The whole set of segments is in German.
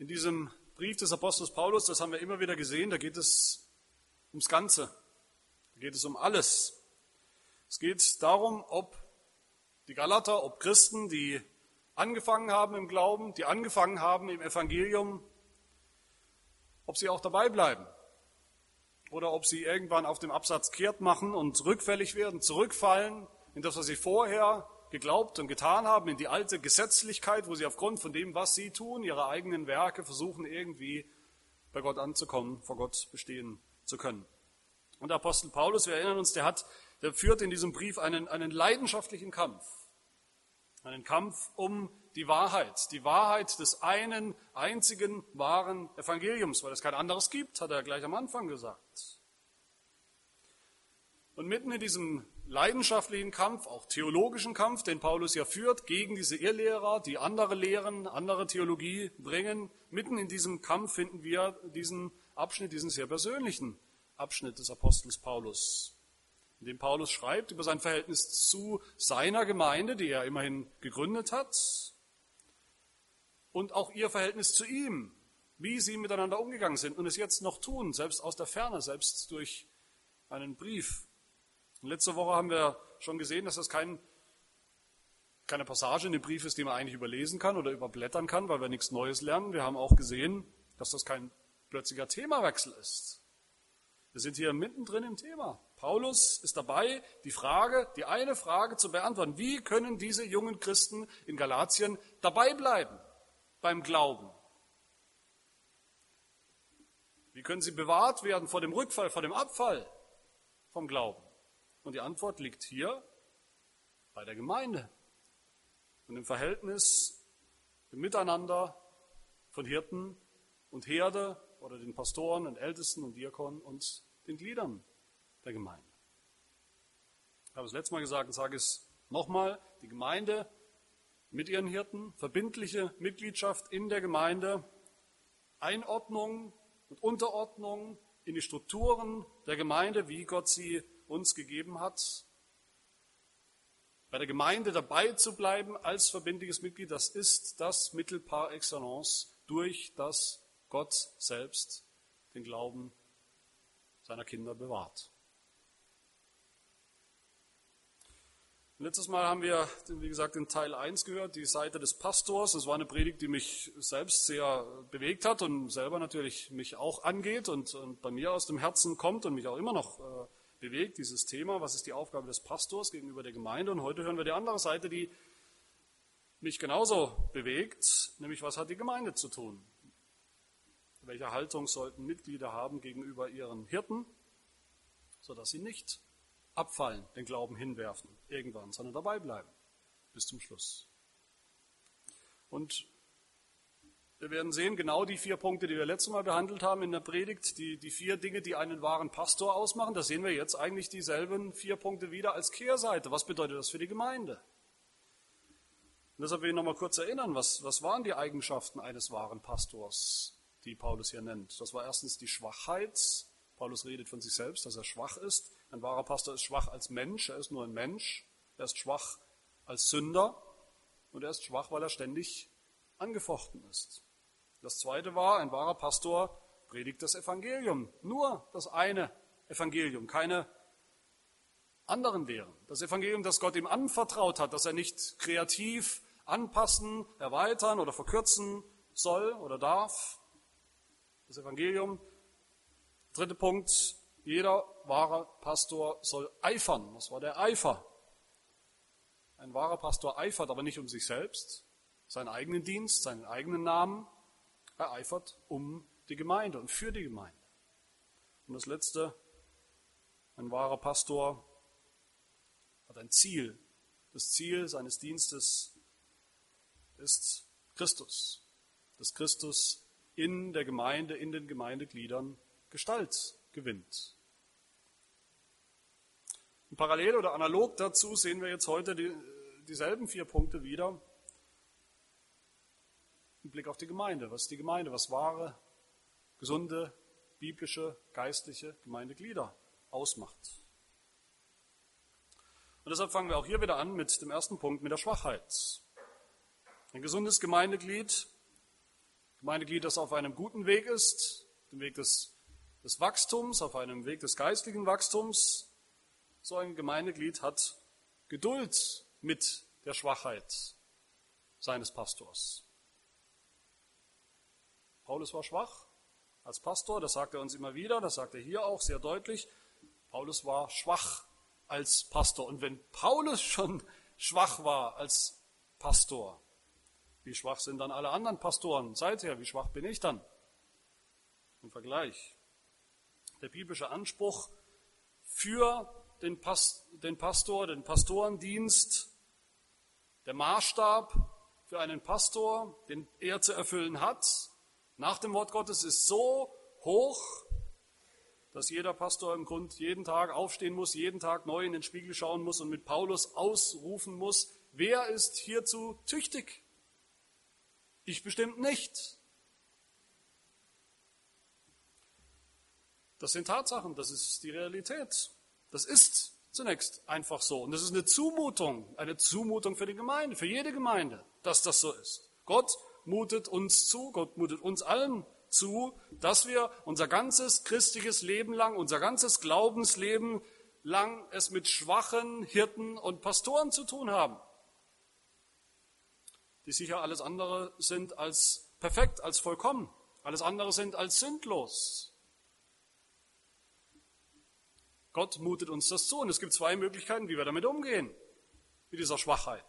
In diesem Brief des Apostels Paulus, das haben wir immer wieder gesehen, da geht es ums Ganze. Da geht es um alles. Es geht darum, ob die Galater, ob Christen, die angefangen haben im Glauben, die angefangen haben im Evangelium, ob sie auch dabei bleiben oder ob sie irgendwann auf dem Absatz kehrt machen und rückfällig werden, zurückfallen in das, was sie vorher geglaubt und getan haben, in die alte Gesetzlichkeit, wo sie aufgrund von dem, was sie tun, ihre eigenen Werke versuchen irgendwie bei Gott anzukommen, vor Gott bestehen zu können. Und der Apostel Paulus, wir erinnern uns, der hat, der führt in diesem Brief einen, einen leidenschaftlichen Kampf. Einen Kampf um die Wahrheit, die Wahrheit des einen einzigen wahren Evangeliums, weil es kein anderes gibt, hat er gleich am Anfang gesagt. Und mitten in diesem leidenschaftlichen Kampf, auch theologischen Kampf, den Paulus ja führt gegen diese Irrlehrer, die andere Lehren, andere Theologie bringen. Mitten in diesem Kampf finden wir diesen Abschnitt, diesen sehr persönlichen Abschnitt des Apostels Paulus, in dem Paulus schreibt über sein Verhältnis zu seiner Gemeinde, die er immerhin gegründet hat, und auch ihr Verhältnis zu ihm, wie sie miteinander umgegangen sind und es jetzt noch tun, selbst aus der Ferne, selbst durch einen Brief und letzte Woche haben wir schon gesehen, dass das kein, keine Passage in dem Brief ist, die man eigentlich überlesen kann oder überblättern kann, weil wir nichts Neues lernen. Wir haben auch gesehen, dass das kein plötzlicher Themawechsel ist. Wir sind hier mittendrin im Thema. Paulus ist dabei, die Frage, die eine Frage zu beantworten. Wie können diese jungen Christen in Galatien dabei bleiben beim Glauben? Wie können sie bewahrt werden vor dem Rückfall, vor dem Abfall vom Glauben? Und die Antwort liegt hier bei der Gemeinde und im Verhältnis im Miteinander von Hirten und Herde oder den Pastoren und Ältesten und Diakonen und den Gliedern der Gemeinde. Ich habe es letztes Mal gesagt und sage es nochmal, die Gemeinde mit ihren Hirten, verbindliche Mitgliedschaft in der Gemeinde, Einordnung und Unterordnung in die Strukturen der Gemeinde, wie Gott sie uns gegeben hat. Bei der Gemeinde dabei zu bleiben als verbindliches Mitglied, das ist das Mittel par excellence, durch das Gott selbst den Glauben seiner Kinder bewahrt. Letztes Mal haben wir, wie gesagt, in Teil 1 gehört, die Seite des Pastors. Das war eine Predigt, die mich selbst sehr bewegt hat und selber natürlich mich auch angeht und, und bei mir aus dem Herzen kommt und mich auch immer noch äh, bewegt, dieses Thema, was ist die Aufgabe des Pastors gegenüber der Gemeinde. Und heute hören wir die andere Seite, die mich genauso bewegt, nämlich was hat die Gemeinde zu tun? Welche Haltung sollten Mitglieder haben gegenüber ihren Hirten, sodass sie nicht abfallen, den Glauben hinwerfen, irgendwann, sondern dabei bleiben bis zum Schluss. Und wir werden sehen, genau die vier Punkte, die wir letztes Mal behandelt haben in der Predigt, die, die vier Dinge, die einen wahren Pastor ausmachen, da sehen wir jetzt eigentlich dieselben vier Punkte wieder als Kehrseite. Was bedeutet das für die Gemeinde? Und deshalb will ich nochmal kurz erinnern, was, was waren die Eigenschaften eines wahren Pastors, die Paulus hier nennt? Das war erstens die Schwachheit. Paulus redet von sich selbst, dass er schwach ist. Ein wahrer Pastor ist schwach als Mensch, er ist nur ein Mensch. Er ist schwach als Sünder und er ist schwach, weil er ständig angefochten ist. Das zweite war, ein wahrer Pastor predigt das Evangelium. Nur das eine Evangelium, keine anderen Lehren. Das Evangelium, das Gott ihm anvertraut hat, das er nicht kreativ anpassen, erweitern oder verkürzen soll oder darf. Das Evangelium. Dritter Punkt, jeder wahre Pastor soll eifern. Das war der Eifer. Ein wahrer Pastor eifert aber nicht um sich selbst, seinen eigenen Dienst, seinen eigenen Namen, er eifert um die Gemeinde und für die Gemeinde. Und das Letzte, ein wahrer Pastor hat ein Ziel. Das Ziel seines Dienstes ist Christus. Dass Christus in der Gemeinde, in den Gemeindegliedern Gestalt gewinnt. Und parallel oder analog dazu sehen wir jetzt heute die, dieselben vier Punkte wieder im Blick auf die Gemeinde. Was ist die Gemeinde? Was wahre, gesunde, biblische, geistliche Gemeindeglieder ausmacht. Und deshalb fangen wir auch hier wieder an mit dem ersten Punkt, mit der Schwachheit. Ein gesundes Gemeindeglied Gemeindeglied, das auf einem guten Weg ist, dem Weg des, des Wachstums, auf einem Weg des geistlichen Wachstums, so ein Gemeindeglied hat Geduld mit der Schwachheit seines Pastors. Paulus war schwach als Pastor, das sagt er uns immer wieder, das sagt er hier auch sehr deutlich. Paulus war schwach als Pastor. Und wenn Paulus schon schwach war als Pastor, wie schwach sind dann alle anderen Pastoren seither? Wie schwach bin ich dann? Im Vergleich. Der biblische Anspruch für den, Pastor, den Pastorendienst, der Maßstab für einen Pastor, den er zu erfüllen hat, nach dem Wort Gottes ist so hoch, dass jeder Pastor im Grund jeden Tag aufstehen muss, jeden Tag neu in den Spiegel schauen muss und mit Paulus ausrufen muss, wer ist hierzu tüchtig? Ich bestimmt nicht. Das sind Tatsachen, das ist die Realität. Das ist zunächst einfach so. Und das ist eine Zumutung, eine Zumutung für die Gemeinde, für jede Gemeinde, dass das so ist. Gott mutet uns zu, Gott mutet uns allen zu, dass wir unser ganzes christliches Leben lang, unser ganzes Glaubensleben lang es mit schwachen Hirten und Pastoren zu tun haben, die sicher alles andere sind als perfekt, als vollkommen, alles andere sind als sündlos. Gott mutet uns das zu und es gibt zwei Möglichkeiten, wie wir damit umgehen, mit dieser Schwachheit.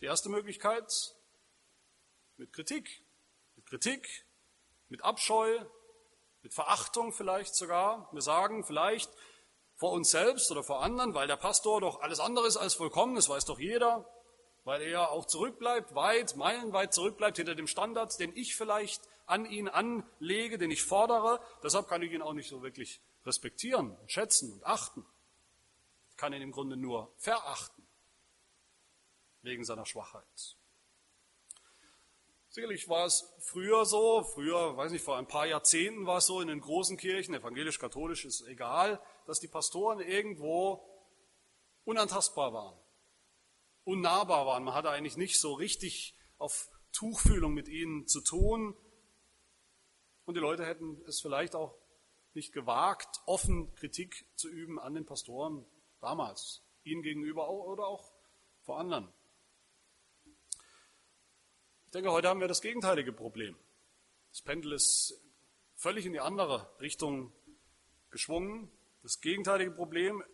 Die erste Möglichkeit mit Kritik, mit Kritik, mit Abscheu, mit Verachtung vielleicht sogar. Wir sagen vielleicht vor uns selbst oder vor anderen, weil der Pastor doch alles andere ist als vollkommen, das weiß doch jeder, weil er auch zurückbleibt, weit, meilenweit zurückbleibt hinter dem Standard, den ich vielleicht an ihn anlege, den ich fordere. Deshalb kann ich ihn auch nicht so wirklich respektieren, schätzen und achten. Ich kann ihn im Grunde nur verachten, wegen seiner Schwachheit. Sicherlich war es früher so, früher, weiß nicht, vor ein paar Jahrzehnten war es so in den großen Kirchen, evangelisch-katholisch ist egal, dass die Pastoren irgendwo unantastbar waren, unnahbar waren. Man hatte eigentlich nicht so richtig auf Tuchfühlung mit ihnen zu tun. Und die Leute hätten es vielleicht auch nicht gewagt, offen Kritik zu üben an den Pastoren damals, ihnen gegenüber oder auch vor anderen. Ich denke, heute haben wir das gegenteilige Problem. Das Pendel ist völlig in die andere Richtung geschwungen. Das gegenteilige Problem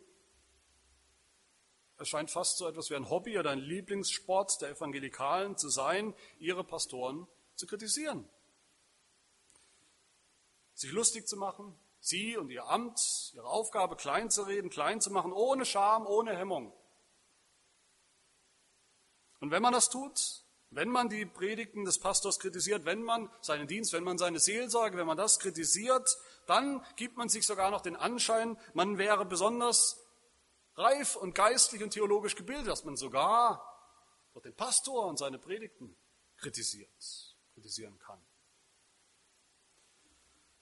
erscheint fast so etwas wie ein Hobby oder ein Lieblingssport der Evangelikalen zu sein, ihre Pastoren zu kritisieren. Sich lustig zu machen, sie und ihr Amt, ihre Aufgabe klein zu reden, klein zu machen, ohne Scham, ohne Hemmung. Und wenn man das tut, wenn man die Predigten des Pastors kritisiert, wenn man seinen Dienst, wenn man seine Seelsorge, wenn man das kritisiert, dann gibt man sich sogar noch den Anschein, man wäre besonders reif und geistlich und theologisch gebildet, dass man sogar den Pastor und seine Predigten kritisiert, kritisieren kann.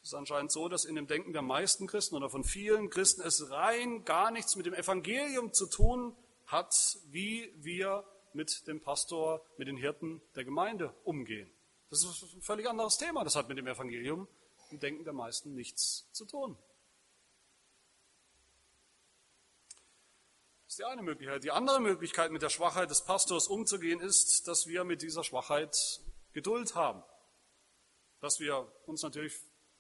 Es ist anscheinend so, dass in dem Denken der meisten Christen oder von vielen Christen es rein gar nichts mit dem Evangelium zu tun hat, wie wir mit dem Pastor, mit den Hirten der Gemeinde umgehen. Das ist ein völlig anderes Thema. Das hat mit dem Evangelium im Denken der meisten nichts zu tun. Das ist die eine Möglichkeit. Die andere Möglichkeit, mit der Schwachheit des Pastors umzugehen, ist, dass wir mit dieser Schwachheit Geduld haben. Dass wir uns natürlich